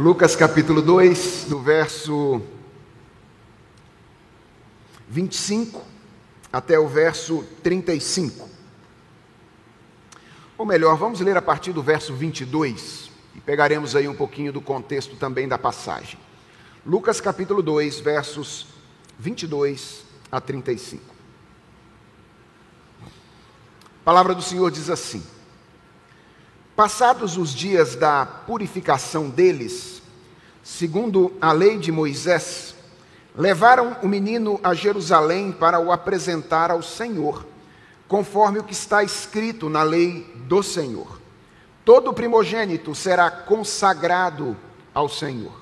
Lucas capítulo 2, do verso 25 até o verso 35. Ou melhor, vamos ler a partir do verso 22 e pegaremos aí um pouquinho do contexto também da passagem. Lucas capítulo 2, versos 22 a 35. A palavra do Senhor diz assim: Passados os dias da purificação deles, segundo a lei de Moisés, levaram o menino a Jerusalém para o apresentar ao Senhor, conforme o que está escrito na lei do Senhor. Todo primogênito será consagrado ao Senhor.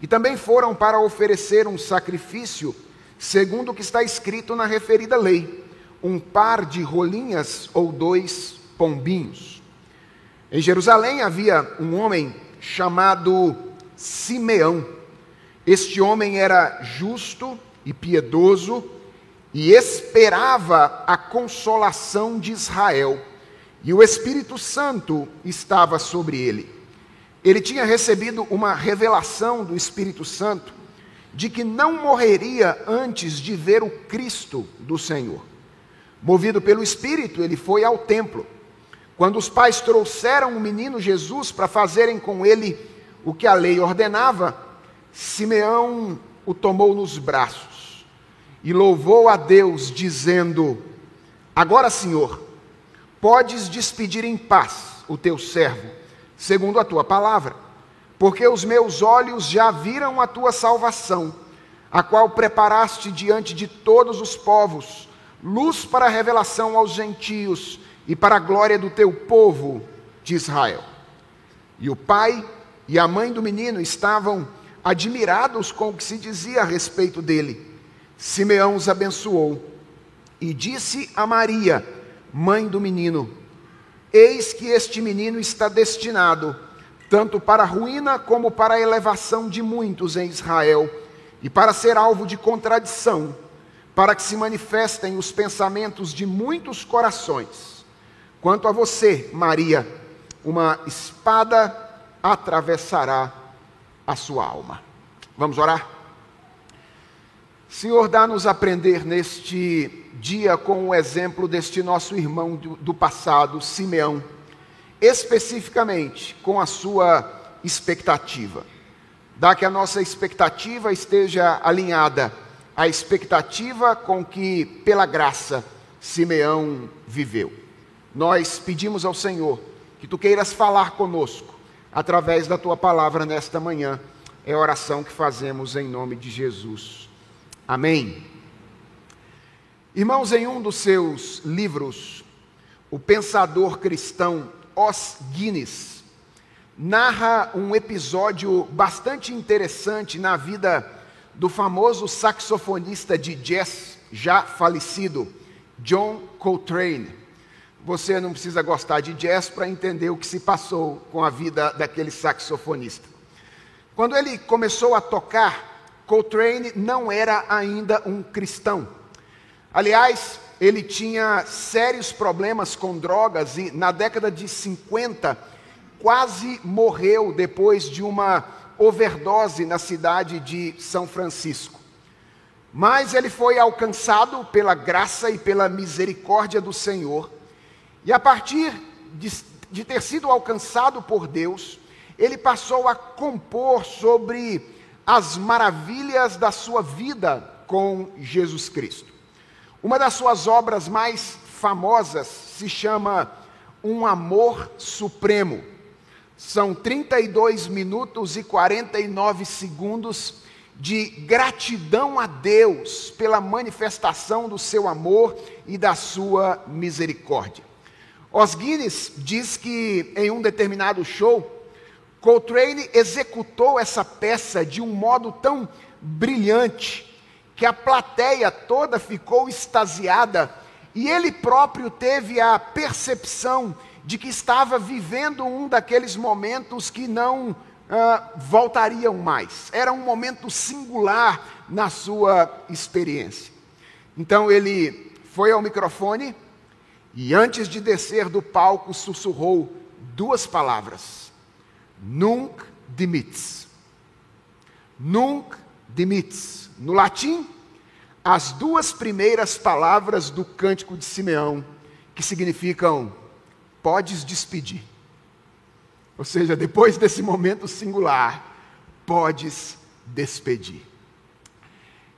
E também foram para oferecer um sacrifício, segundo o que está escrito na referida lei, um par de rolinhas ou dois pombinhos. Em Jerusalém havia um homem chamado Simeão. Este homem era justo e piedoso e esperava a consolação de Israel, e o Espírito Santo estava sobre ele. Ele tinha recebido uma revelação do Espírito Santo de que não morreria antes de ver o Cristo do Senhor. Movido pelo Espírito, ele foi ao templo quando os pais trouxeram o menino Jesus para fazerem com ele o que a lei ordenava, Simeão o tomou nos braços e louvou a Deus, dizendo: Agora, Senhor, podes despedir em paz o teu servo, segundo a tua palavra, porque os meus olhos já viram a tua salvação, a qual preparaste diante de todos os povos, luz para a revelação aos gentios e para a glória do teu povo de Israel. E o pai e a mãe do menino estavam admirados com o que se dizia a respeito dele. Simeão os abençoou e disse a Maria, mãe do menino: Eis que este menino está destinado tanto para a ruína como para a elevação de muitos em Israel, e para ser alvo de contradição, para que se manifestem os pensamentos de muitos corações. Quanto a você, Maria, uma espada atravessará a sua alma. Vamos orar? Senhor, dá-nos aprender neste dia com o exemplo deste nosso irmão do, passado, Simeão, especificamente com a sua expectativa. Dá que a nossa expectativa esteja alinhada à expectativa com que, pela graça, Simeão viveu nós pedimos ao Senhor que tu queiras falar conosco através da tua palavra nesta manhã. É a oração que fazemos em nome de Jesus. Amém. Irmãos, em um dos seus livros, o pensador cristão Os Guinness narra um episódio bastante interessante na vida do famoso saxofonista de jazz já falecido, John Coltrane. Você não precisa gostar de jazz para entender o que se passou com a vida daquele saxofonista. Quando ele começou a tocar, Coltrane não era ainda um cristão. Aliás, ele tinha sérios problemas com drogas e na década de 50 quase morreu depois de uma overdose na cidade de São Francisco. Mas ele foi alcançado pela graça e pela misericórdia do Senhor e a partir de, de ter sido alcançado por Deus, ele passou a compor sobre as maravilhas da sua vida com Jesus Cristo. Uma das suas obras mais famosas se chama Um Amor Supremo. São 32 minutos e 49 segundos de gratidão a Deus pela manifestação do seu amor e da sua misericórdia. Os Guinness diz que em um determinado show, Coltrane executou essa peça de um modo tão brilhante que a plateia toda ficou extasiada e ele próprio teve a percepção de que estava vivendo um daqueles momentos que não uh, voltariam mais. Era um momento singular na sua experiência. Então ele foi ao microfone e antes de descer do palco, sussurrou duas palavras: Nunc dimittis. Nunc dimittis. No latim, as duas primeiras palavras do cântico de Simeão, que significam podes despedir. Ou seja, depois desse momento singular, podes despedir.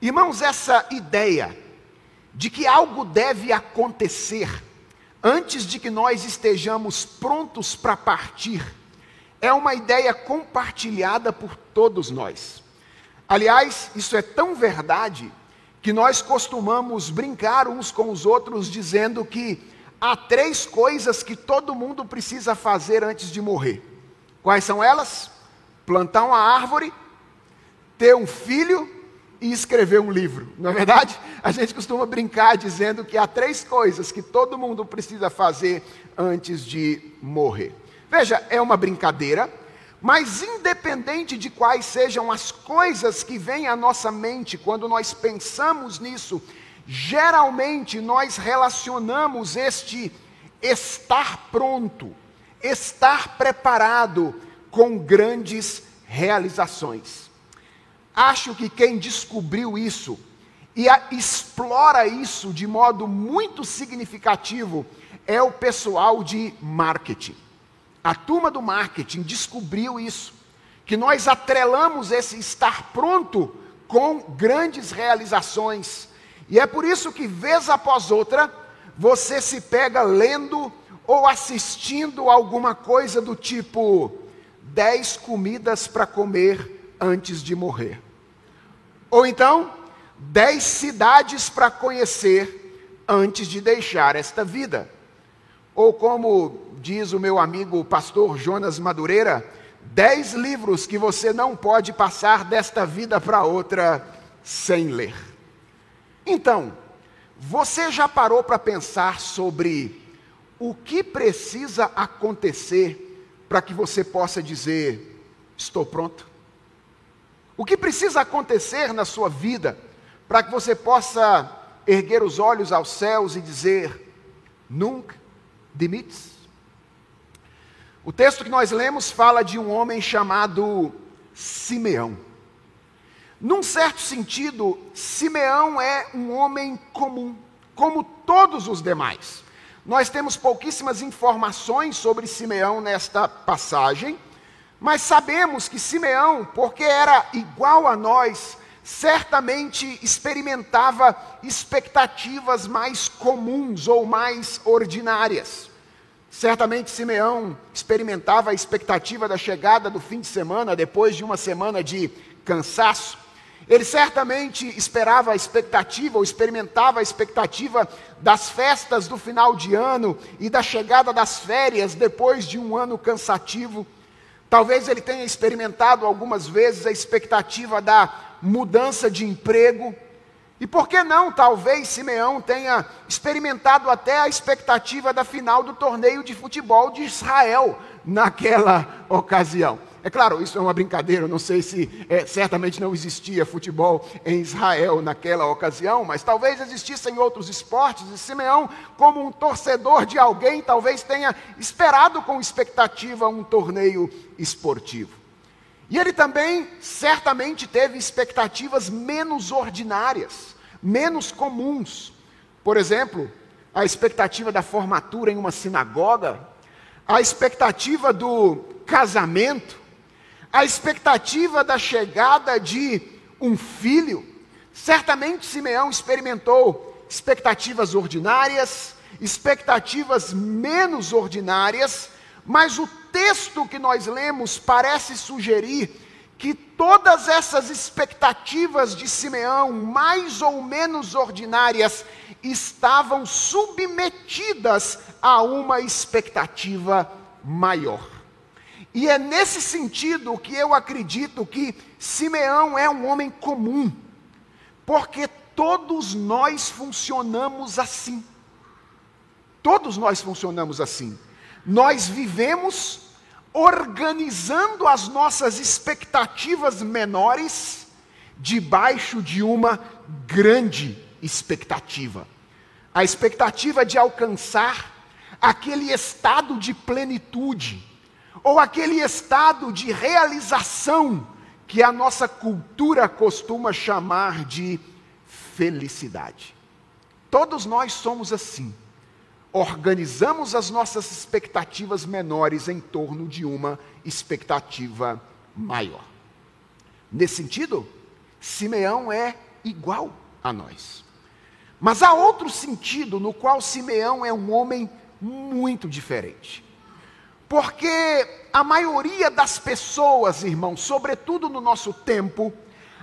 Irmãos, essa ideia de que algo deve acontecer antes de que nós estejamos prontos para partir, é uma ideia compartilhada por todos nós. Aliás, isso é tão verdade que nós costumamos brincar uns com os outros dizendo que há três coisas que todo mundo precisa fazer antes de morrer. Quais são elas? Plantar uma árvore, ter um filho e escrever um livro. Não é verdade? A gente costuma brincar dizendo que há três coisas que todo mundo precisa fazer antes de morrer. Veja, é uma brincadeira, mas independente de quais sejam as coisas que vêm à nossa mente quando nós pensamos nisso, geralmente nós relacionamos este estar pronto, estar preparado com grandes realizações. Acho que quem descobriu isso e explora isso de modo muito significativo é o pessoal de marketing. A turma do marketing descobriu isso, que nós atrelamos esse estar pronto com grandes realizações. E é por isso que, vez após outra, você se pega lendo ou assistindo alguma coisa do tipo: 10 comidas para comer antes de morrer. Ou então, 10 cidades para conhecer antes de deixar esta vida. Ou como diz o meu amigo pastor Jonas Madureira, dez livros que você não pode passar desta vida para outra sem ler. Então, você já parou para pensar sobre o que precisa acontecer para que você possa dizer: estou pronto? O que precisa acontecer na sua vida para que você possa erguer os olhos aos céus e dizer: nunca demites? O texto que nós lemos fala de um homem chamado Simeão. Num certo sentido, Simeão é um homem comum, como todos os demais. Nós temos pouquíssimas informações sobre Simeão nesta passagem, mas sabemos que Simeão, porque era igual a nós, certamente experimentava expectativas mais comuns ou mais ordinárias. Certamente Simeão experimentava a expectativa da chegada do fim de semana, depois de uma semana de cansaço. Ele certamente esperava a expectativa, ou experimentava a expectativa das festas do final de ano e da chegada das férias depois de um ano cansativo. Talvez ele tenha experimentado algumas vezes a expectativa da mudança de emprego. E por que não, talvez Simeão tenha experimentado até a expectativa da final do torneio de futebol de Israel naquela ocasião. É claro, isso é uma brincadeira, não sei se é, certamente não existia futebol em Israel naquela ocasião, mas talvez existissem outros esportes, e Simeão, como um torcedor de alguém, talvez tenha esperado com expectativa um torneio esportivo. E ele também certamente teve expectativas menos ordinárias, menos comuns. Por exemplo, a expectativa da formatura em uma sinagoga, a expectativa do casamento, a expectativa da chegada de um filho. Certamente Simeão experimentou expectativas ordinárias, expectativas menos ordinárias, mas o texto que nós lemos parece sugerir que todas essas expectativas de Simeão, mais ou menos ordinárias, estavam submetidas a uma expectativa maior. E é nesse sentido que eu acredito que Simeão é um homem comum, porque todos nós funcionamos assim. Todos nós funcionamos assim. Nós vivemos organizando as nossas expectativas menores debaixo de uma grande expectativa. A expectativa de alcançar aquele estado de plenitude, ou aquele estado de realização que a nossa cultura costuma chamar de felicidade. Todos nós somos assim. Organizamos as nossas expectativas menores em torno de uma expectativa maior. Nesse sentido, Simeão é igual a nós. Mas há outro sentido no qual Simeão é um homem muito diferente. Porque a maioria das pessoas, irmãos, sobretudo no nosso tempo,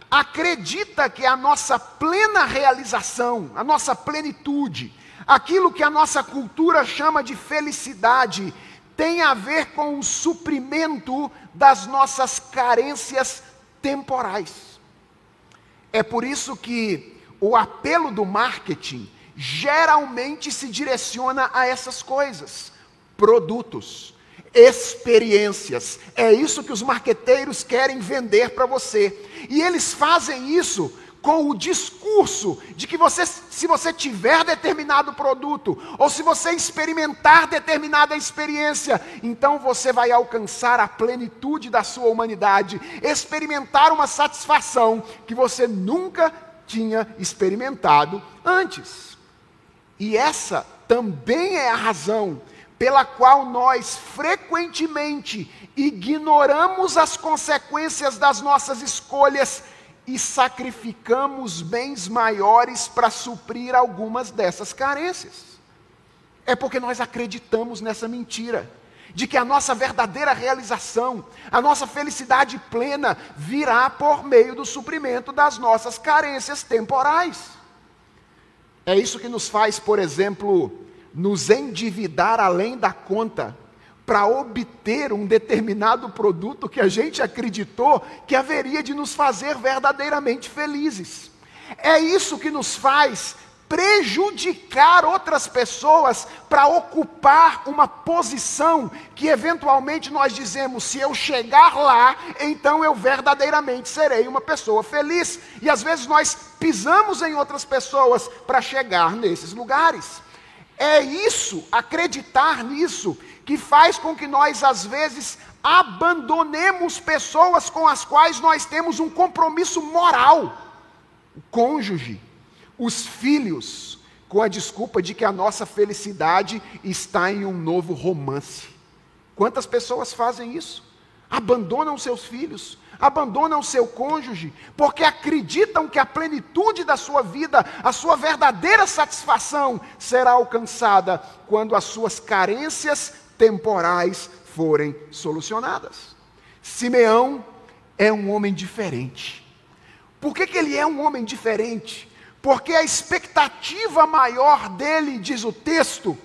acredita que a nossa plena realização, a nossa plenitude, aquilo que a nossa cultura chama de felicidade, tem a ver com o suprimento das nossas carências temporais. É por isso que o apelo do marketing geralmente se direciona a essas coisas: produtos, experiências. É isso que os marqueteiros querem vender para você. E eles fazem isso com o discurso de que você, se você tiver determinado produto, ou se você experimentar determinada experiência, então você vai alcançar a plenitude da sua humanidade, experimentar uma satisfação que você nunca tinha experimentado antes. E essa também é a razão pela qual nós frequentemente ignoramos as consequências das nossas escolhas e sacrificamos bens maiores para suprir algumas dessas carências. É porque nós acreditamos nessa mentira, de que a nossa verdadeira realização, a nossa felicidade plena virá por meio do suprimento das nossas carências temporais. É isso que nos faz, por exemplo, nos endividar além da conta para obter um determinado produto que a gente acreditou que haveria de nos fazer verdadeiramente felizes. É isso que nos faz prejudicar outras pessoas para ocupar uma posição que eventualmente nós dizemos: se eu chegar lá, então eu verdadeiramente serei uma pessoa feliz. E às vezes nós pisamos em outras pessoas para chegar nesses lugares. É isso, acreditar nisso, que faz com que nós, às vezes, abandonemos pessoas com as quais nós temos um compromisso moral. O cônjuge, os filhos, com a desculpa de que a nossa felicidade está em um novo romance. Quantas pessoas fazem isso? Abandonam seus filhos, abandonam seu cônjuge, porque acreditam que a plenitude da sua vida, a sua verdadeira satisfação será alcançada quando as suas carências temporais forem solucionadas. Simeão é um homem diferente. Por que, que ele é um homem diferente? Porque a expectativa maior dele, diz o texto,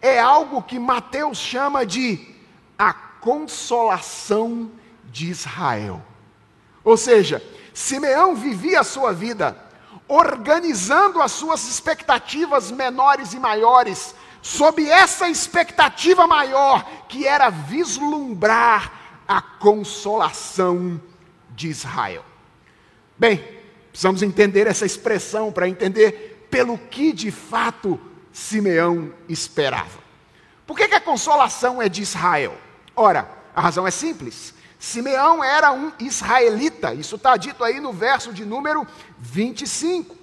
é algo que Mateus chama de a consolação de Israel. Ou seja, Simeão vivia a sua vida organizando as suas expectativas menores e maiores, sob essa expectativa maior, que era vislumbrar a consolação de Israel. Bem, precisamos entender essa expressão para entender pelo que de fato Simeão esperava. Por que, que a consolação é de Israel? Ora, a razão é simples. Simeão era um israelita, isso está dito aí no verso de número 25.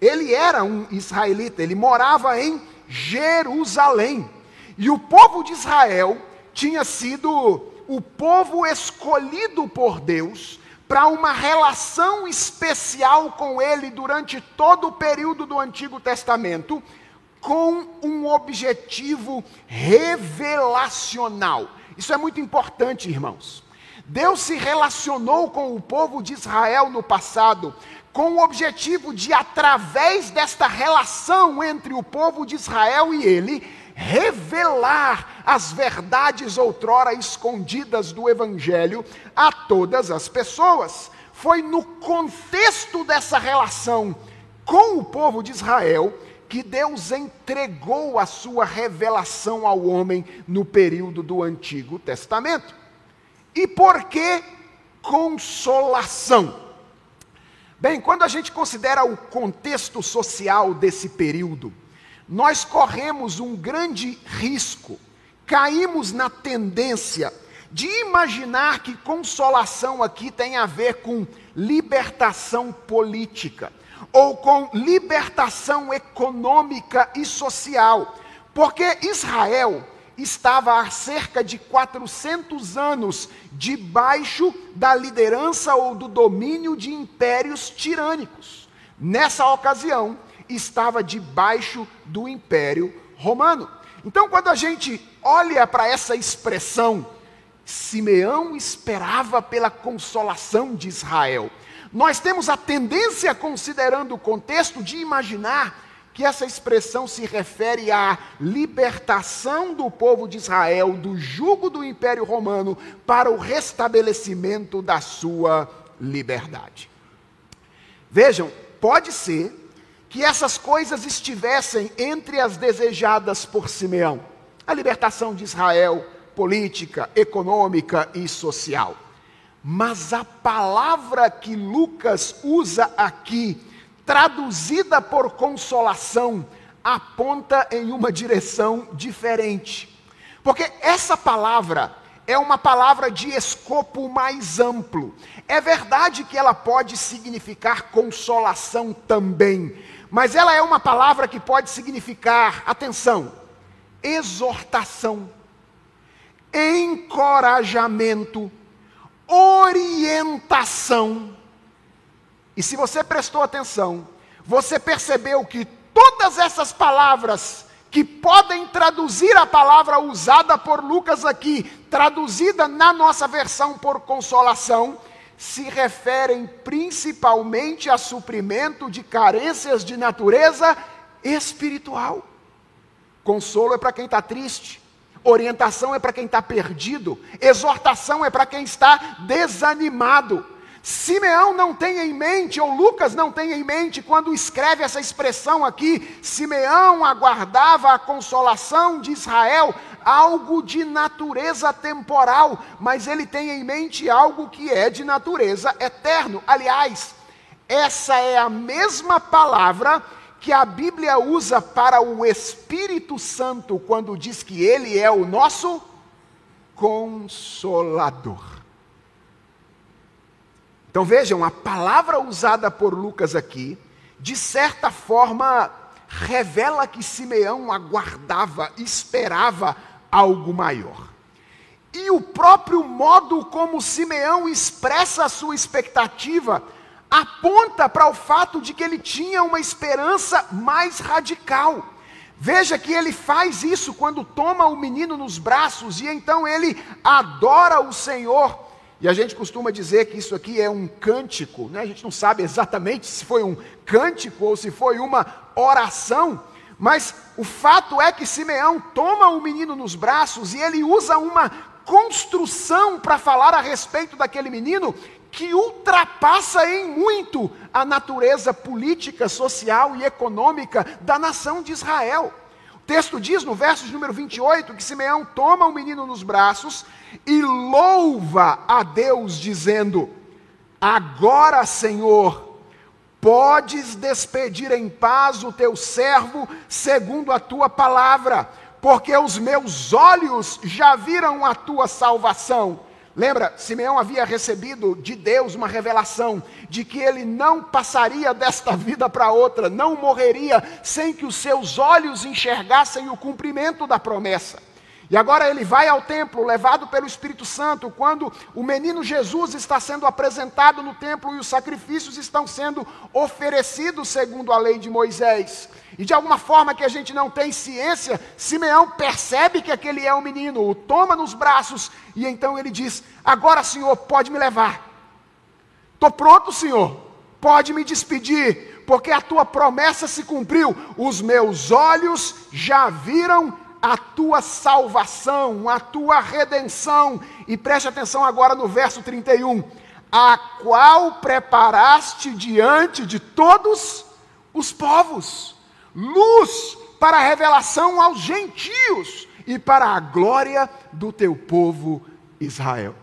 Ele era um israelita, ele morava em Jerusalém. E o povo de Israel tinha sido o povo escolhido por Deus para uma relação especial com ele durante todo o período do Antigo Testamento, com um objetivo revelacional. Isso é muito importante, irmãos. Deus se relacionou com o povo de Israel no passado com o objetivo de, através desta relação entre o povo de Israel e ele, revelar as verdades outrora escondidas do Evangelho a todas as pessoas. Foi no contexto dessa relação com o povo de Israel que Deus entregou a sua revelação ao homem no período do Antigo Testamento. E por que consolação? Bem, quando a gente considera o contexto social desse período, nós corremos um grande risco, caímos na tendência de imaginar que consolação aqui tem a ver com libertação política ou com libertação econômica e social, porque Israel estava há cerca de 400 anos debaixo da liderança ou do domínio de impérios tirânicos. Nessa ocasião, estava debaixo do Império Romano. Então, quando a gente olha para essa expressão, Simeão esperava pela consolação de Israel. Nós temos a tendência, considerando o contexto, de imaginar que essa expressão se refere à libertação do povo de Israel do jugo do Império Romano para o restabelecimento da sua liberdade. Vejam, pode ser que essas coisas estivessem entre as desejadas por Simeão: a libertação de Israel, política, econômica e social. Mas a palavra que Lucas usa aqui traduzida por consolação, aponta em uma direção diferente. Porque essa palavra é uma palavra de escopo mais amplo. É verdade que ela pode significar consolação também, mas ela é uma palavra que pode significar, atenção, exortação, encorajamento, orientação e se você prestou atenção, você percebeu que todas essas palavras que podem traduzir a palavra usada por Lucas aqui, traduzida na nossa versão por consolação, se referem principalmente a suprimento de carências de natureza espiritual. Consolo é para quem está triste, orientação é para quem está perdido, exortação é para quem está desanimado. Simeão não tem em mente, ou Lucas não tem em mente, quando escreve essa expressão aqui, Simeão aguardava a consolação de Israel, algo de natureza temporal, mas ele tem em mente algo que é de natureza eterno. Aliás, essa é a mesma palavra que a Bíblia usa para o Espírito Santo quando diz que ele é o nosso consolador. Então vejam, a palavra usada por Lucas aqui, de certa forma, revela que Simeão aguardava, esperava algo maior. E o próprio modo como Simeão expressa a sua expectativa aponta para o fato de que ele tinha uma esperança mais radical. Veja que ele faz isso quando toma o menino nos braços e então ele adora o Senhor e a gente costuma dizer que isso aqui é um cântico, né? a gente não sabe exatamente se foi um cântico ou se foi uma oração, mas o fato é que Simeão toma o menino nos braços e ele usa uma construção para falar a respeito daquele menino que ultrapassa em muito a natureza política, social e econômica da nação de Israel texto diz no verso número 28 que Simeão toma o menino nos braços e louva a Deus, dizendo: Agora, Senhor, podes despedir em paz o teu servo, segundo a tua palavra, porque os meus olhos já viram a tua salvação Lembra, Simeão havia recebido de Deus uma revelação de que ele não passaria desta vida para outra, não morreria sem que os seus olhos enxergassem o cumprimento da promessa. E agora ele vai ao templo, levado pelo Espírito Santo, quando o menino Jesus está sendo apresentado no templo e os sacrifícios estão sendo oferecidos segundo a lei de Moisés. E de alguma forma que a gente não tem ciência, Simeão percebe que aquele é um menino, o toma nos braços e então ele diz: Agora, Senhor, pode me levar. Estou pronto, Senhor, pode me despedir, porque a tua promessa se cumpriu. Os meus olhos já viram a tua salvação, a tua redenção. E preste atenção agora no verso 31. A qual preparaste diante de todos os povos luz para a revelação aos gentios e para a glória do teu povo Israel.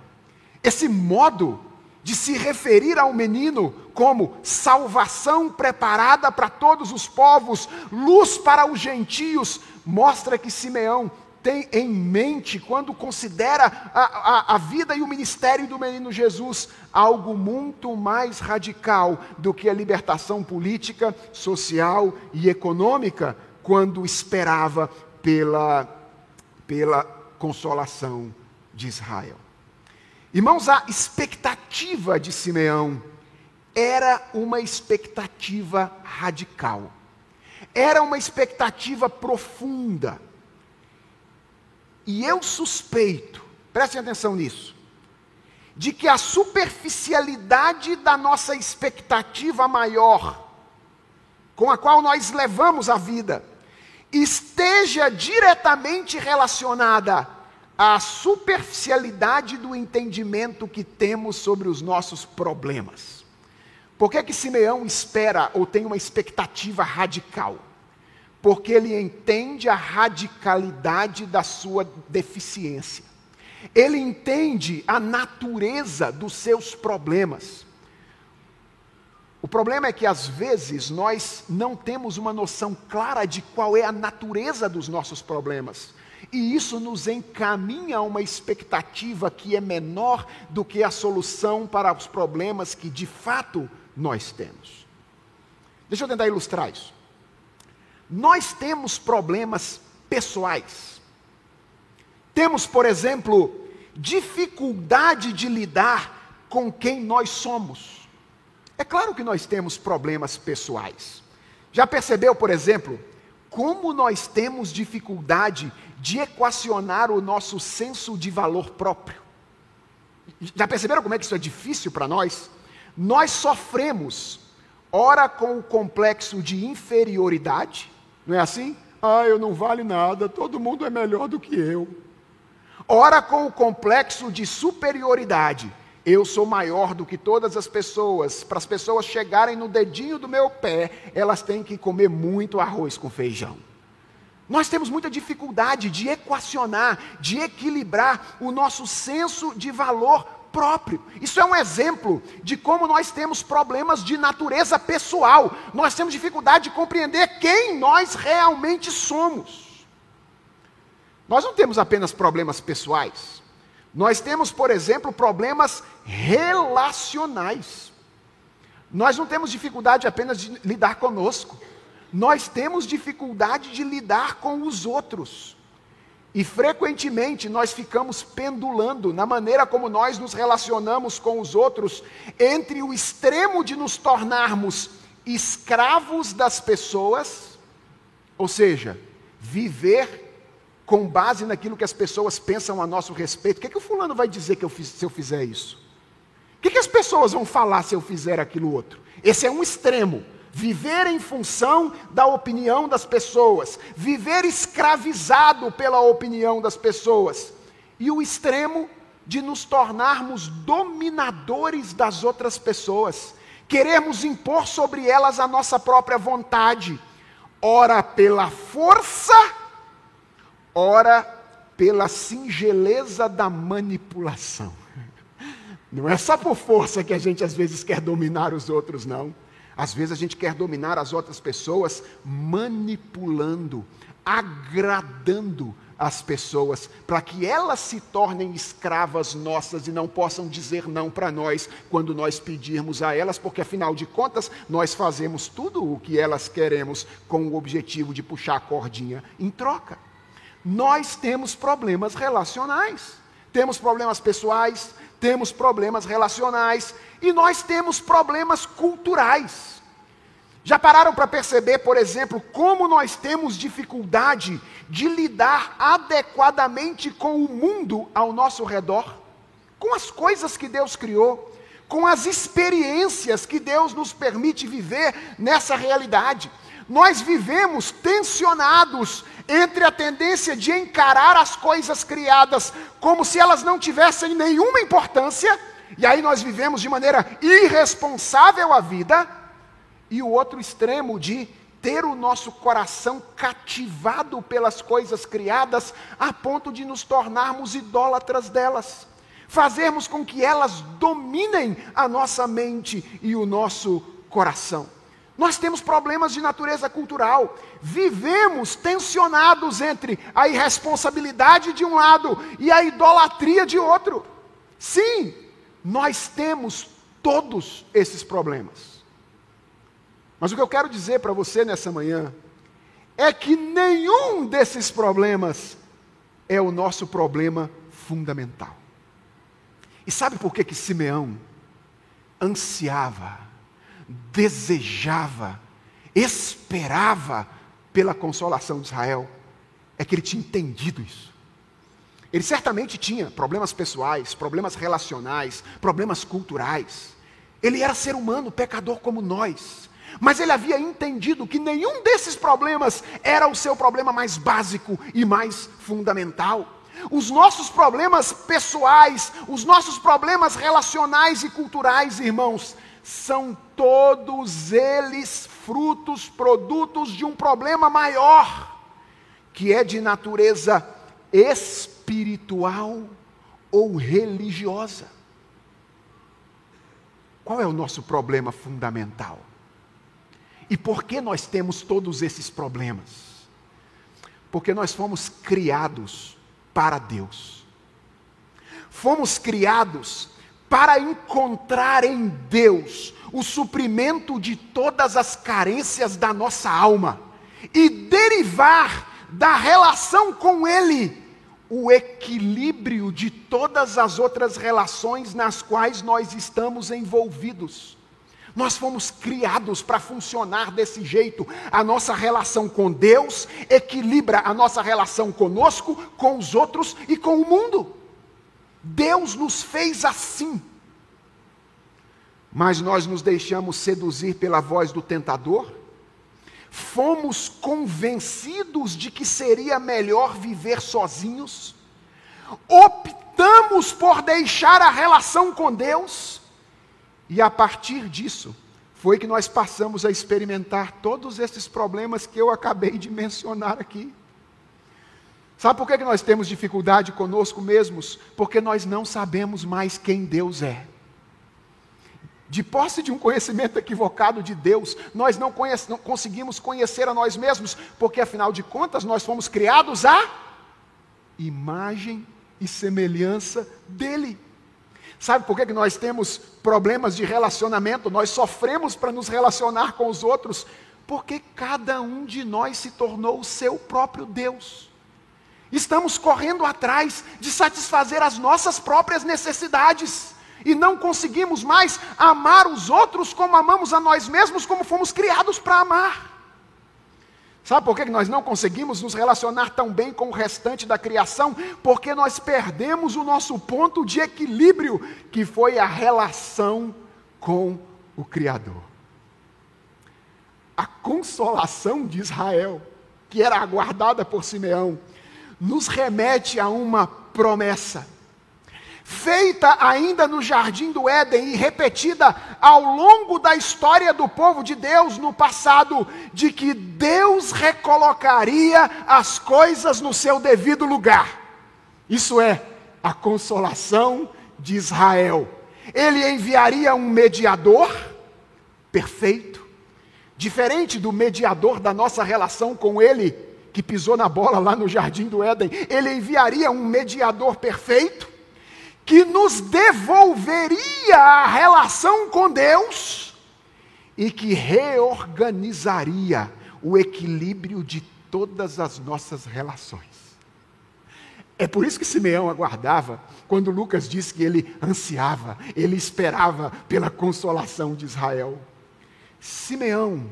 Esse modo de se referir ao menino como salvação preparada para todos os povos, luz para os gentios, mostra que Simeão tem em mente quando considera a, a, a, vida e o ministério do menino Jesus algo muito mais radical do que a libertação política, social e econômica, quando esperava pela, pela consolação de Israel. Irmãos, a expectativa de Simeão era uma expectativa radical, era uma expectativa profunda. E eu suspeito, prestem atenção nisso, de que a superficialidade da nossa expectativa maior, com a qual nós levamos a vida, esteja diretamente relacionada à superficialidade do entendimento que temos sobre os nossos problemas. Por que, que Simeão espera ou tem uma expectativa radical? porque ele entende a radicalidade da sua deficiência. Ele entende a natureza dos seus problemas. O problema é que às vezes nós não temos uma noção clara de qual é a natureza dos nossos problemas. E isso nos encaminha a uma expectativa que é menor do que a solução para os problemas que de fato nós temos. Deixa eu tentar ilustrar isso. Nós temos problemas pessoais. Temos, por exemplo, dificuldade de lidar com quem nós somos. É claro que nós temos problemas pessoais. Já percebeu, por exemplo, como nós temos dificuldade de equacionar o nosso senso de valor próprio? Já perceberam como é que isso é difícil para nós? Nós sofremos, ora com o complexo de inferioridade, não é assim? Ah, eu não vale nada, todo mundo é melhor do que eu. Ora com o complexo de superioridade. Eu sou maior do que todas as pessoas. Para as pessoas chegarem no dedinho do meu pé, elas têm que comer muito arroz com feijão. Nós temos muita dificuldade de equacionar, de equilibrar o nosso senso de valor próprio. Isso é um exemplo de como nós temos problemas de natureza pessoal. Nós temos dificuldade de compreender quem nós realmente somos. Nós não temos apenas problemas pessoais. Nós temos, por exemplo, problemas relacionais. Nós não temos dificuldade apenas de lidar conosco. Nós temos dificuldade de lidar com os outros. E frequentemente nós ficamos pendulando na maneira como nós nos relacionamos com os outros, entre o extremo de nos tornarmos escravos das pessoas, ou seja, viver com base naquilo que as pessoas pensam a nosso respeito. O que, é que o fulano vai dizer que eu fiz, se eu fizer isso? O que, é que as pessoas vão falar se eu fizer aquilo outro? Esse é um extremo viver em função da opinião das pessoas, viver escravizado pela opinião das pessoas, e o extremo de nos tornarmos dominadores das outras pessoas, queremos impor sobre elas a nossa própria vontade, ora pela força, ora pela singeleza da manipulação. Não é só por força que a gente às vezes quer dominar os outros, não. Às vezes a gente quer dominar as outras pessoas manipulando, agradando as pessoas, para que elas se tornem escravas nossas e não possam dizer não para nós quando nós pedirmos a elas, porque afinal de contas nós fazemos tudo o que elas queremos com o objetivo de puxar a cordinha em troca. Nós temos problemas relacionais, temos problemas pessoais, temos problemas relacionais e nós temos problemas culturais. Já pararam para perceber, por exemplo, como nós temos dificuldade de lidar adequadamente com o mundo ao nosso redor? Com as coisas que Deus criou, com as experiências que Deus nos permite viver nessa realidade. Nós vivemos tensionados entre a tendência de encarar as coisas criadas como se elas não tivessem nenhuma importância, e aí nós vivemos de maneira irresponsável a vida, e o outro extremo de ter o nosso coração cativado pelas coisas criadas a ponto de nos tornarmos idólatras delas, fazermos com que elas dominem a nossa mente e o nosso coração. Nós temos problemas de natureza cultural. Vivemos tensionados entre a irresponsabilidade de um lado e a idolatria de outro. Sim, nós temos todos esses problemas. Mas o que eu quero dizer para você nessa manhã é que nenhum desses problemas é o nosso problema fundamental. E sabe por que que Simeão ansiava, desejava, esperava pela consolação de Israel? É que ele tinha entendido isso. Ele certamente tinha problemas pessoais, problemas relacionais, problemas culturais. Ele era ser humano, pecador como nós. Mas ele havia entendido que nenhum desses problemas era o seu problema mais básico e mais fundamental. Os nossos problemas pessoais, os nossos problemas relacionais e culturais, irmãos, são todos eles frutos, produtos de um problema maior, que é de natureza espiritual ou religiosa. Qual é o nosso problema fundamental? E por que nós temos todos esses problemas? Porque nós fomos criados para Deus. Fomos criados para encontrar em Deus o suprimento de todas as carências da nossa alma e derivar da relação com Ele o equilíbrio de todas as outras relações nas quais nós estamos envolvidos. Nós fomos criados para funcionar desse jeito. A nossa relação com Deus equilibra a nossa relação conosco, com os outros e com o mundo. Deus nos fez assim. Mas nós nos deixamos seduzir pela voz do tentador? Fomos convencidos de que seria melhor viver sozinhos? Optamos por deixar a relação com Deus? E a partir disso, foi que nós passamos a experimentar todos esses problemas que eu acabei de mencionar aqui. Sabe por que nós temos dificuldade conosco mesmos? Porque nós não sabemos mais quem Deus é. De posse de um conhecimento equivocado de Deus, nós não, conhece, não conseguimos conhecer a nós mesmos, porque afinal de contas nós fomos criados à imagem e semelhança dEle. Sabe por que nós temos problemas de relacionamento? Nós sofremos para nos relacionar com os outros, porque cada um de nós se tornou o seu próprio Deus. Estamos correndo atrás de satisfazer as nossas próprias necessidades e não conseguimos mais amar os outros como amamos a nós mesmos, como fomos criados para amar. Sabe por que nós não conseguimos nos relacionar tão bem com o restante da criação? Porque nós perdemos o nosso ponto de equilíbrio, que foi a relação com o Criador. A consolação de Israel, que era aguardada por Simeão, nos remete a uma promessa feita ainda no jardim do Éden e repetida ao longo da história do povo de Deus no passado, de que Deus recolocaria as coisas no seu devido lugar. Isso é a consolação de Israel. Ele enviaria um mediador perfeito, diferente do mediador da nossa relação com ele, que pisou na bola lá no jardim do Éden. Ele enviaria um mediador perfeito que nos devolveria a relação com Deus e que reorganizaria o equilíbrio de todas as nossas relações. É por isso que Simeão aguardava, quando Lucas disse que ele ansiava, ele esperava pela consolação de Israel. Simeão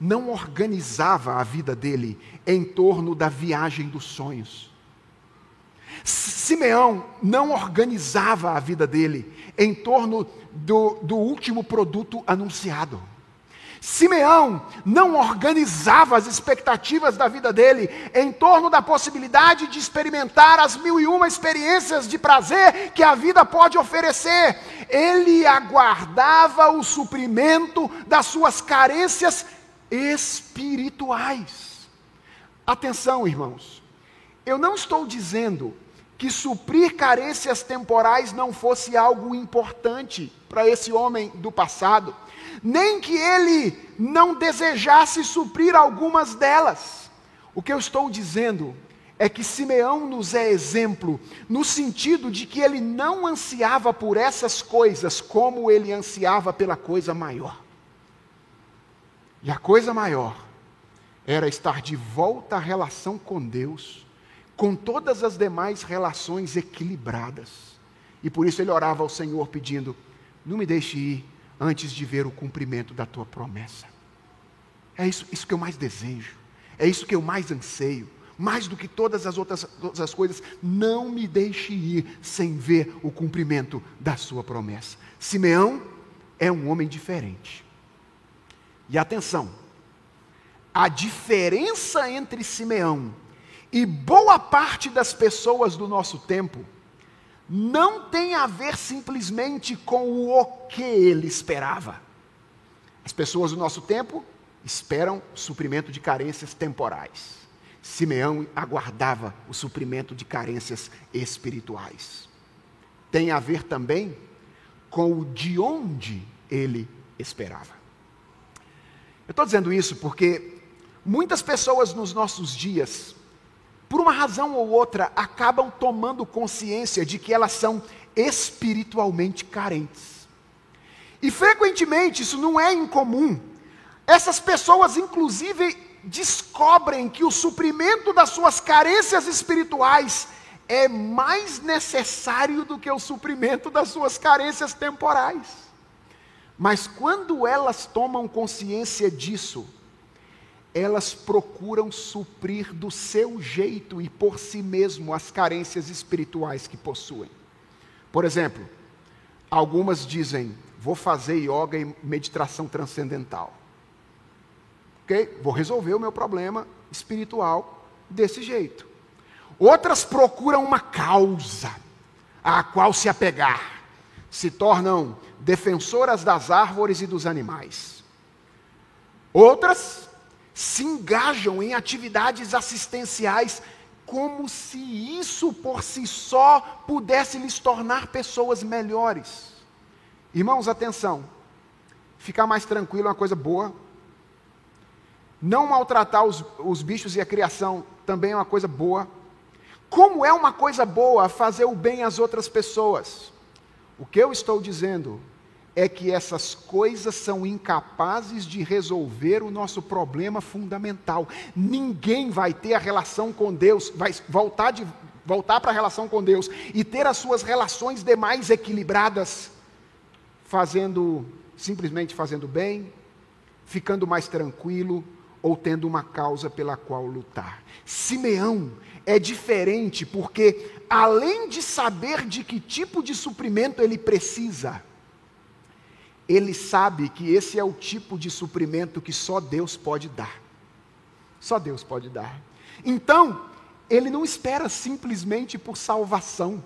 não organizava a vida dele em torno da viagem dos sonhos. Simeão não organizava a vida dele em torno do, do último produto anunciado. Simeão não organizava as expectativas da vida dele em torno da possibilidade de experimentar as mil e uma experiências de prazer que a vida pode oferecer. Ele aguardava o suprimento das suas carências espirituais. Atenção, irmãos, eu não estou dizendo que suprir carências temporais não fosse algo importante para esse homem do passado, nem que ele não desejasse suprir algumas delas. O que eu estou dizendo é que Simeão nos é exemplo, no sentido de que ele não ansiava por essas coisas como ele ansiava pela coisa maior. E a coisa maior era estar de volta à relação com Deus, com todas as demais relações equilibradas. E por isso ele orava ao Senhor pedindo: Não me deixe ir antes de ver o cumprimento da tua promessa. É isso, isso que eu mais desejo, é isso que eu mais anseio mais do que todas as outras, todas as coisas, não me deixe ir sem ver o cumprimento da sua promessa. Simeão é um homem diferente. E atenção, a diferença entre Simeão e boa parte das pessoas do nosso tempo não tem a ver simplesmente com o que ele esperava. As pessoas do nosso tempo esperam suprimento de carências temporais. Simeão aguardava o suprimento de carências espirituais. Tem a ver também com o de onde ele esperava. Eu estou dizendo isso porque muitas pessoas nos nossos dias, por uma razão ou outra, acabam tomando consciência de que elas são espiritualmente carentes. E frequentemente isso não é incomum. Essas pessoas, inclusive, descobrem que o suprimento das suas carências espirituais é mais necessário do que o suprimento das suas carências temporais. Mas quando elas tomam consciência disso, elas procuram suprir do seu jeito e por si mesmo as carências espirituais que possuem. Por exemplo, algumas dizem: vou fazer yoga e meditação transcendental ok? Vou resolver o meu problema espiritual desse jeito. Outras procuram uma causa à qual se apegar, se tornam defensoras das árvores e dos animais. Outras se engajam em atividades assistenciais como se isso por si só pudesse lhes tornar pessoas melhores. Irmãos, atenção. Ficar mais tranquilo é uma coisa boa, não maltratar os, os bichos e a criação também é uma coisa boa. Como é uma coisa boa fazer o bem às outras pessoas? O que eu estou dizendo é que essas coisas são incapazes de resolver o nosso problema fundamental. Ninguém vai ter a relação com Deus, vai voltar, de, voltar para a relação com Deus e ter as suas relações demais equilibradas, fazendo, simplesmente fazendo bem, ficando mais tranquilo, ou tendo uma causa pela qual lutar. Simeão é diferente porque, além de saber de que tipo de suprimento ele precisa, ele sabe que esse é o tipo de suprimento que só Deus pode dar. Só Deus pode dar. Então, ele não espera simplesmente por salvação,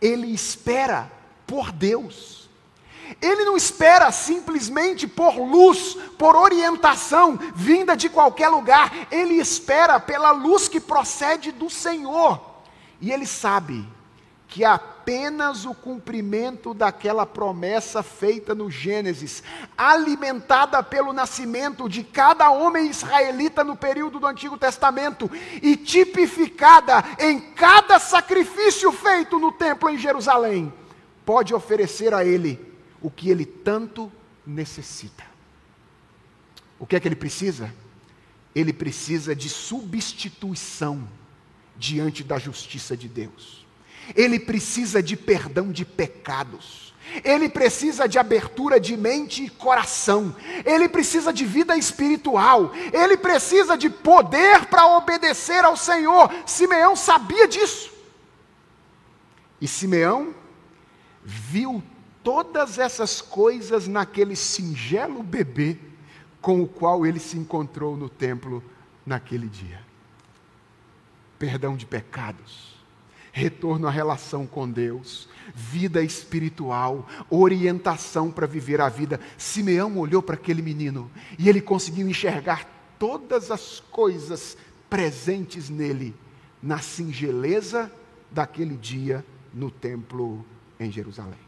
ele espera por Deus. Ele não espera simplesmente por luz, por orientação vinda de qualquer lugar. Ele espera pela luz que procede do Senhor. E ele sabe que apenas o cumprimento daquela promessa feita no Gênesis, alimentada pelo nascimento de cada homem israelita no período do Antigo Testamento e tipificada em cada sacrifício feito no templo em Jerusalém, pode oferecer a ele o que ele tanto necessita. O que é que ele precisa? Ele precisa de substituição diante da justiça de Deus. Ele precisa de perdão de pecados. Ele precisa de abertura de mente e coração. Ele precisa de vida espiritual. Ele precisa de poder para obedecer ao Senhor. Simeão sabia disso. E Simeão viu todas essas coisas naquele singelo bebê com o qual ele se encontrou no templo naquele dia. Perdão de pecados, retorno à relação com Deus, vida espiritual, orientação para viver a vida. Simeão olhou para aquele menino e ele conseguiu enxergar todas as coisas presentes nele, na singeleza daquele dia no templo em Jerusalém.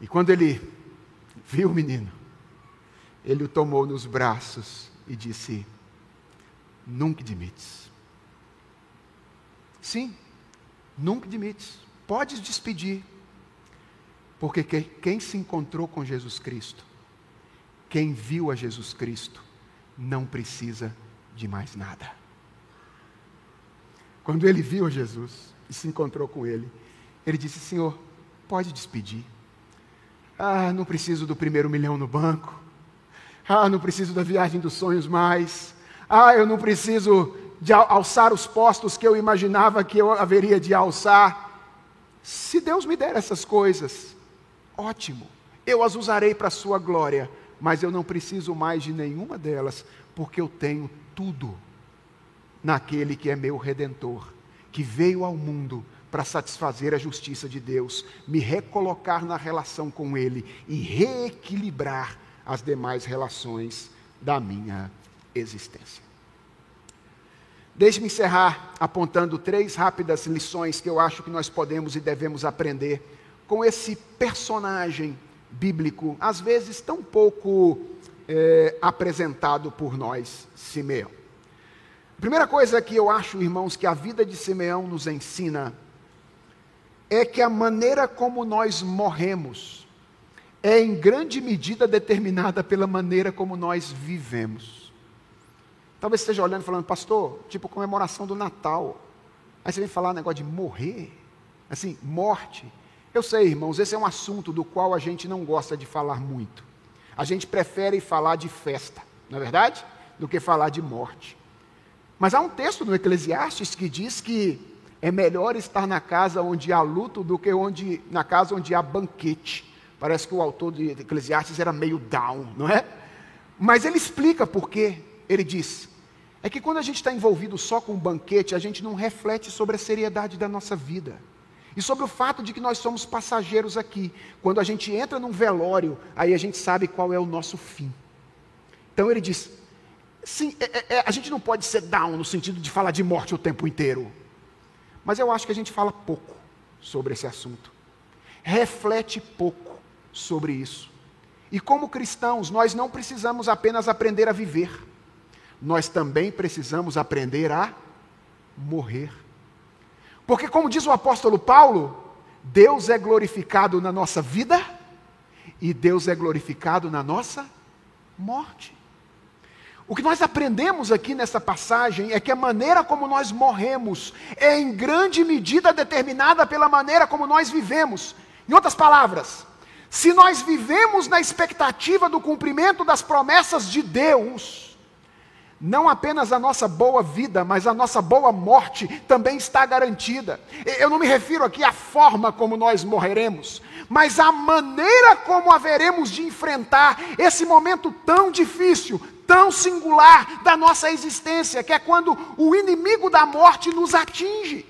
E quando ele viu o menino, ele o tomou nos braços e disse: Nunca admites. Sim, nunca admites. Podes despedir. Porque quem se encontrou com Jesus Cristo, quem viu a Jesus Cristo, não precisa de mais nada. Quando ele viu Jesus e se encontrou com ele, ele disse: Senhor, pode despedir. Ah, não preciso do primeiro milhão no banco. Ah, não preciso da viagem dos sonhos mais. Ah, eu não preciso de alçar os postos que eu imaginava que eu haveria de alçar. Se Deus me der essas coisas, ótimo, eu as usarei para a sua glória, mas eu não preciso mais de nenhuma delas, porque eu tenho tudo naquele que é meu redentor, que veio ao mundo para satisfazer a justiça de Deus, me recolocar na relação com Ele e reequilibrar as demais relações da minha existência. Deixe-me encerrar apontando três rápidas lições que eu acho que nós podemos e devemos aprender com esse personagem bíblico, às vezes tão pouco é, apresentado por nós, Simeão. A primeira coisa que eu acho, irmãos, que a vida de Simeão nos ensina é que a maneira como nós morremos é em grande medida determinada pela maneira como nós vivemos. Talvez esteja olhando e falando, pastor, tipo comemoração do Natal. Aí você vem falar negócio de morrer, assim, morte. Eu sei, irmãos, esse é um assunto do qual a gente não gosta de falar muito. A gente prefere falar de festa, não é verdade? Do que falar de morte. Mas há um texto no Eclesiastes que diz que é melhor estar na casa onde há luto do que onde, na casa onde há banquete. Parece que o autor de Eclesiastes era meio down, não é? Mas ele explica por quê. Ele diz: é que quando a gente está envolvido só com um banquete, a gente não reflete sobre a seriedade da nossa vida. E sobre o fato de que nós somos passageiros aqui. Quando a gente entra num velório, aí a gente sabe qual é o nosso fim. Então ele diz: sim, é, é, é, a gente não pode ser down no sentido de falar de morte o tempo inteiro. Mas eu acho que a gente fala pouco sobre esse assunto. Reflete pouco sobre isso. E como cristãos, nós não precisamos apenas aprender a viver nós também precisamos aprender a morrer. Porque, como diz o apóstolo Paulo, Deus é glorificado na nossa vida e Deus é glorificado na nossa morte. O que nós aprendemos aqui nessa passagem é que a maneira como nós morremos é em grande medida determinada pela maneira como nós vivemos. Em outras palavras, se nós vivemos na expectativa do cumprimento das promessas de Deus, não apenas a nossa boa vida, mas a nossa boa morte também está garantida. Eu não me refiro aqui à forma como nós morreremos, mas à maneira como haveremos de enfrentar esse momento tão difícil, tão singular da nossa existência, que é quando o inimigo da morte nos atinge.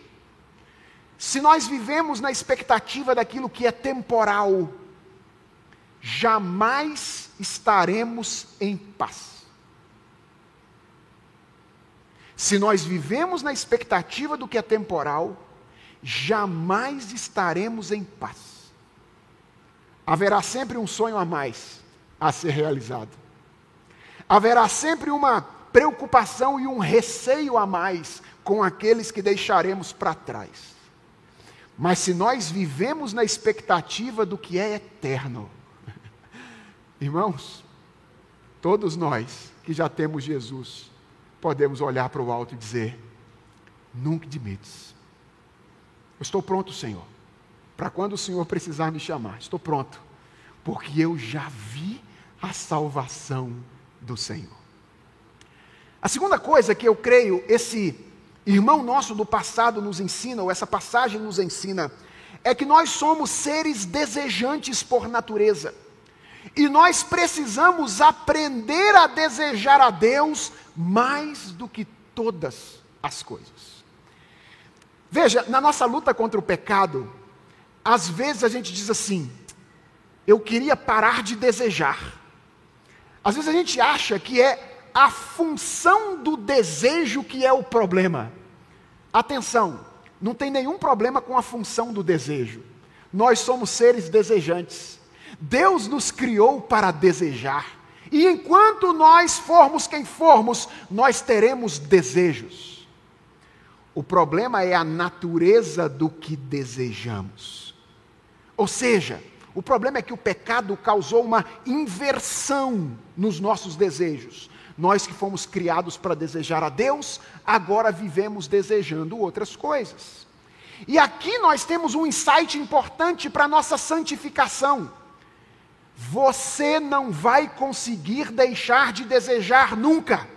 Se nós vivemos na expectativa daquilo que é temporal, jamais estaremos em paz. Se nós vivemos na expectativa do que é temporal, jamais estaremos em paz. Haverá sempre um sonho a mais a ser realizado. Haverá sempre uma preocupação e um receio a mais com aqueles que deixaremos para trás. Mas se nós vivemos na expectativa do que é eterno, irmãos, todos nós que já temos Jesus, podemos olhar para o alto e dizer: Nunca admites. Eu estou pronto, Senhor, para quando o Senhor precisar me chamar. Estou pronto, porque eu já vi a salvação do Senhor. A segunda coisa que eu creio, esse irmão nosso do passado nos ensina, ou essa passagem nos ensina, é que nós somos seres desejantes por natureza. E nós precisamos aprender a desejar a Deus mais do que todas as coisas. Veja, na nossa luta contra o pecado, às vezes a gente diz assim: eu queria parar de desejar. Às vezes a gente acha que é a função do desejo que é o problema. atenção, não tem nenhum problema com a função do desejo. Nós somos seres desejantes. Deus nos criou para desejar. E enquanto nós formos quem formos, nós teremos desejos. O problema é a natureza do que desejamos. Ou seja, o problema é que o pecado causou uma inversão nos nossos desejos. Nós que fomos criados para desejar a Deus, agora vivemos desejando outras coisas. E aqui nós temos um insight importante para a nossa santificação. Você não vai conseguir deixar de desejar nunca.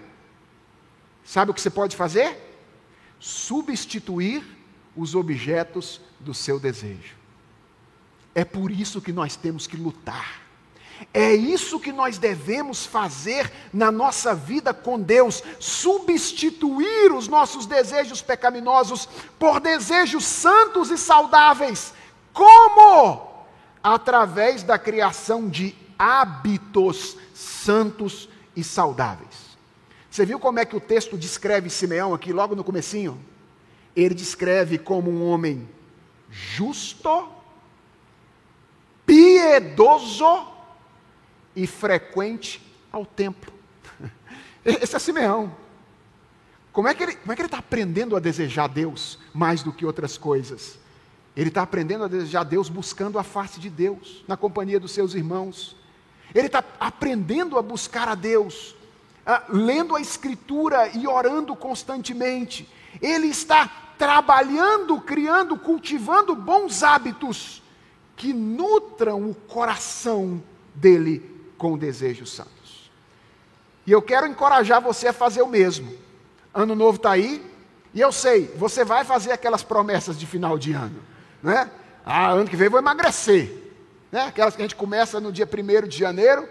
Sabe o que você pode fazer? Substituir os objetos do seu desejo. É por isso que nós temos que lutar. É isso que nós devemos fazer na nossa vida com Deus: substituir os nossos desejos pecaminosos por desejos santos e saudáveis. Como? Através da criação de hábitos santos e saudáveis. Você viu como é que o texto descreve Simeão aqui logo no comecinho? Ele descreve como um homem justo, piedoso e frequente ao templo. Esse é Simeão. Como é que ele é está aprendendo a desejar Deus mais do que outras coisas? Ele está aprendendo a desejar Deus buscando a face de Deus, na companhia dos seus irmãos. Ele está aprendendo a buscar a Deus, lendo a Escritura e orando constantemente. Ele está trabalhando, criando, cultivando bons hábitos que nutram o coração dele com desejos santos. E eu quero encorajar você a fazer o mesmo. Ano novo está aí, e eu sei, você vai fazer aquelas promessas de final de ano, né? Ah, ano que vem vou emagrecer, né? Aquelas que a gente começa no dia 1 de janeiro,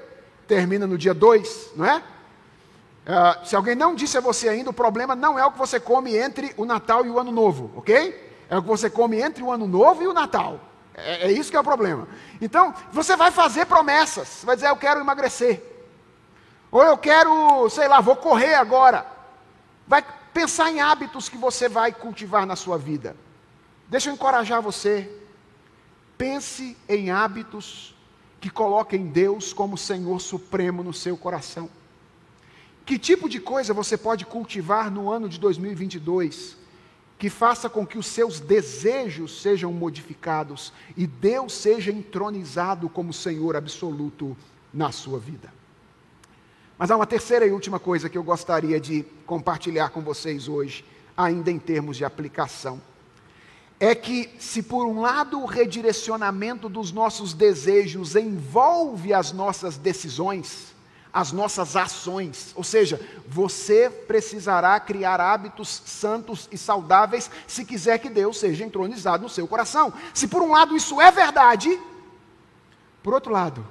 termina no dia 2, não é? Uh, se alguém não disse a você ainda, o problema não é o que você come entre o Natal e o Ano Novo, ok? É o que você come entre o Ano Novo e o Natal. É, é, isso que é o problema. Então, você vai fazer promessas. Você vai dizer, eu quero emagrecer. Ou eu quero, sei lá, vou correr agora. Vai pensar em hábitos que você vai cultivar na sua vida. Deixa eu encorajar você. Pense em hábitos que coloquem Deus como Senhor Supremo no seu coração. Que tipo de coisa você pode cultivar no ano de 2022 que faça com que os seus desejos sejam modificados e Deus seja entronizado como Senhor absoluto na sua vida. Mas há uma terceira e última coisa que eu gostaria de compartilhar com vocês hoje, ainda em termos de aplicação. É que, se por um lado o redirecionamento dos nossos desejos envolve as nossas decisões, as nossas ações. Ou seja, você precisará criar hábitos santos e saudáveis se quiser que Deus seja entronizado no seu coração. Se por um lado isso é verdade, por outro lado,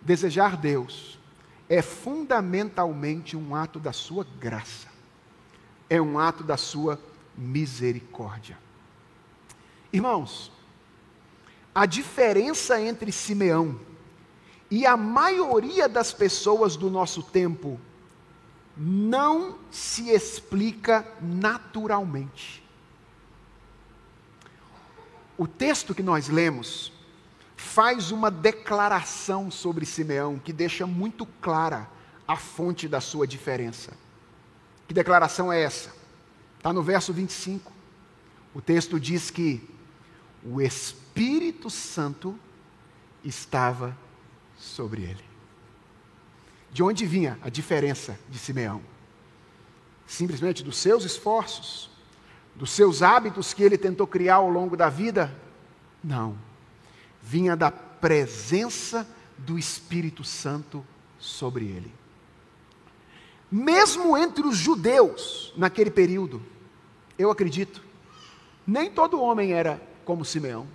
desejar Deus é fundamentalmente um ato da sua graça. É um ato da sua misericórdia. Irmãos, a diferença entre Simeão e a maioria das pessoas do nosso tempo não se explica naturalmente. O texto que nós lemos faz uma declaração sobre Simeão que deixa muito clara a fonte da sua diferença. Que declaração é essa? Está no verso 25. O texto diz que o Espírito Santo estava sobre ele. De onde vinha a diferença de Simeão? Simplesmente dos seus esforços, dos seus hábitos que ele tentou criar ao longo da vida? Não. Vinha da presença do Espírito Santo sobre ele. Mesmo entre os judeus naquele período, eu acredito, nem todo homem era como Simeão.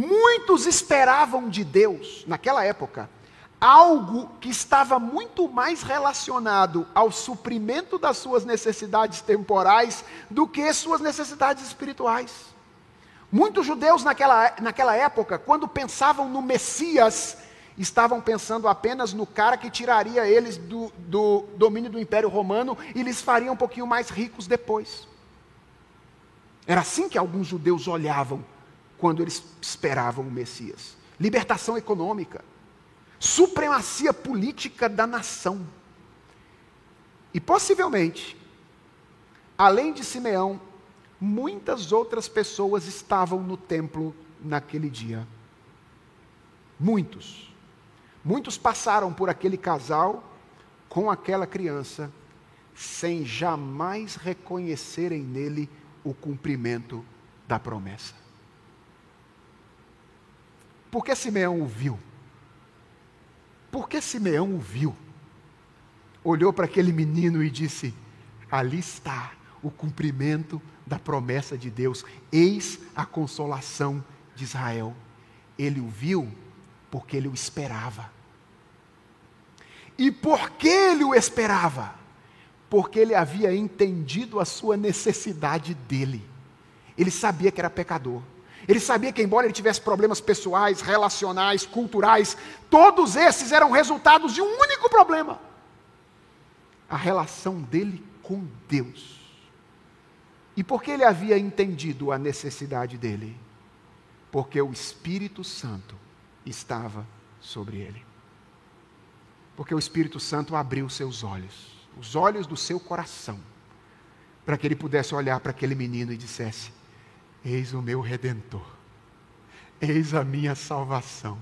Muitos esperavam de Deus, naquela época, algo que estava muito mais relacionado ao suprimento das suas necessidades temporais do que suas necessidades espirituais. Muitos judeus naquela, naquela época, quando pensavam no Messias, estavam pensando apenas no cara que tiraria eles do, do domínio do Império Romano e lhes faria um pouquinho mais ricos depois. Era assim que alguns judeus olhavam quando eles esperavam o Messias. Libertação econômica, supremacia política da nação. E possivelmente, além de Simeão, muitas outras pessoas estavam no templo naquele dia. Muitos. Muitos passaram por aquele casal com aquela criança sem jamais reconhecerem nele o cumprimento da promessa. Por que Simeão o viu? Por que Simeão o viu? Olhou para aquele menino e disse: Ali está o cumprimento da promessa de Deus, eis a consolação de Israel. Ele o viu porque ele o esperava. E por que ele o esperava? Porque ele havia entendido a sua necessidade dele. Ele sabia que era pecador. Ele sabia que, embora ele tivesse problemas pessoais, relacionais, culturais, todos esses eram resultados de um único problema: a relação dele com Deus. E por que ele havia entendido a necessidade dele? Porque o Espírito Santo estava sobre ele. Porque o Espírito Santo abriu seus olhos, os olhos do seu coração, para que ele pudesse olhar para aquele menino e dissesse: Eis o meu redentor, eis a minha salvação,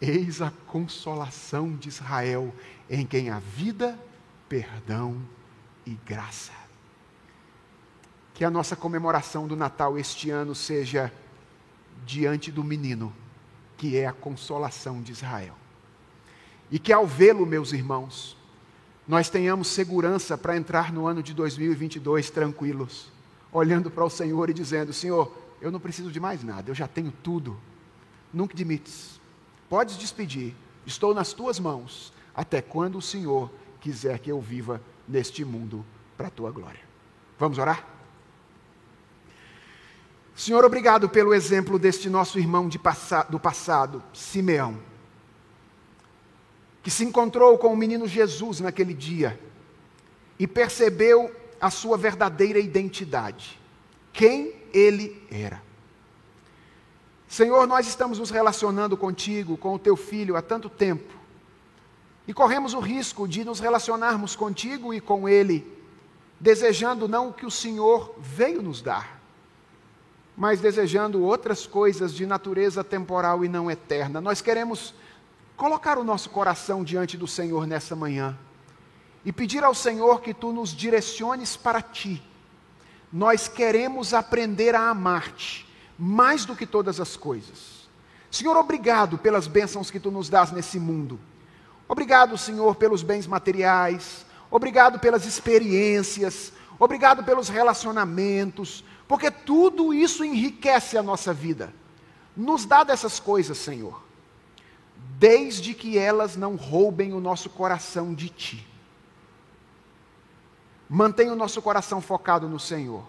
eis a consolação de Israel, em quem há vida, perdão e graça. Que a nossa comemoração do Natal este ano seja diante do menino que é a consolação de Israel. E que ao vê-lo, meus irmãos, nós tenhamos segurança para entrar no ano de 2022 tranquilos, olhando para o Senhor e dizendo: Senhor, eu não preciso de mais nada, eu já tenho tudo. Nunca dimites. Podes despedir, estou nas tuas mãos, até quando o Senhor quiser que eu viva neste mundo para a tua glória. Vamos orar? Senhor, obrigado pelo exemplo deste nosso irmão passa do passado, Simeão, que se encontrou com o menino Jesus naquele dia e percebeu a sua verdadeira identidade, quem ele era. Senhor, nós estamos nos relacionando contigo, com o teu filho, há tanto tempo, e corremos o risco de nos relacionarmos contigo e com ele, desejando não o que o Senhor veio nos dar mas desejando outras coisas de natureza temporal e não eterna. Nós queremos colocar o nosso coração diante do Senhor nessa manhã e pedir ao Senhor que tu nos direciones para ti. Nós queremos aprender a amar-te mais do que todas as coisas. Senhor, obrigado pelas bênçãos que tu nos dás nesse mundo. Obrigado, Senhor, pelos bens materiais. Obrigado pelas experiências. Obrigado pelos relacionamentos porque tudo isso enriquece a nossa vida. Nos dá dessas coisas, Senhor, desde que elas não roubem o nosso coração de Ti. Mantenha o nosso coração focado no Senhor.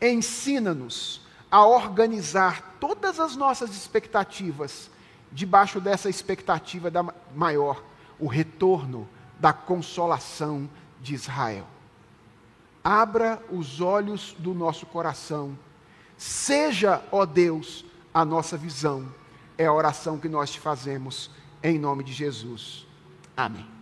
Ensina-nos a organizar todas as nossas expectativas debaixo dessa expectativa da maior, o retorno da consolação de Israel abra os olhos do nosso coração. Seja, ó Deus, a nossa visão. É a oração que nós te fazemos em nome de Jesus. Amém.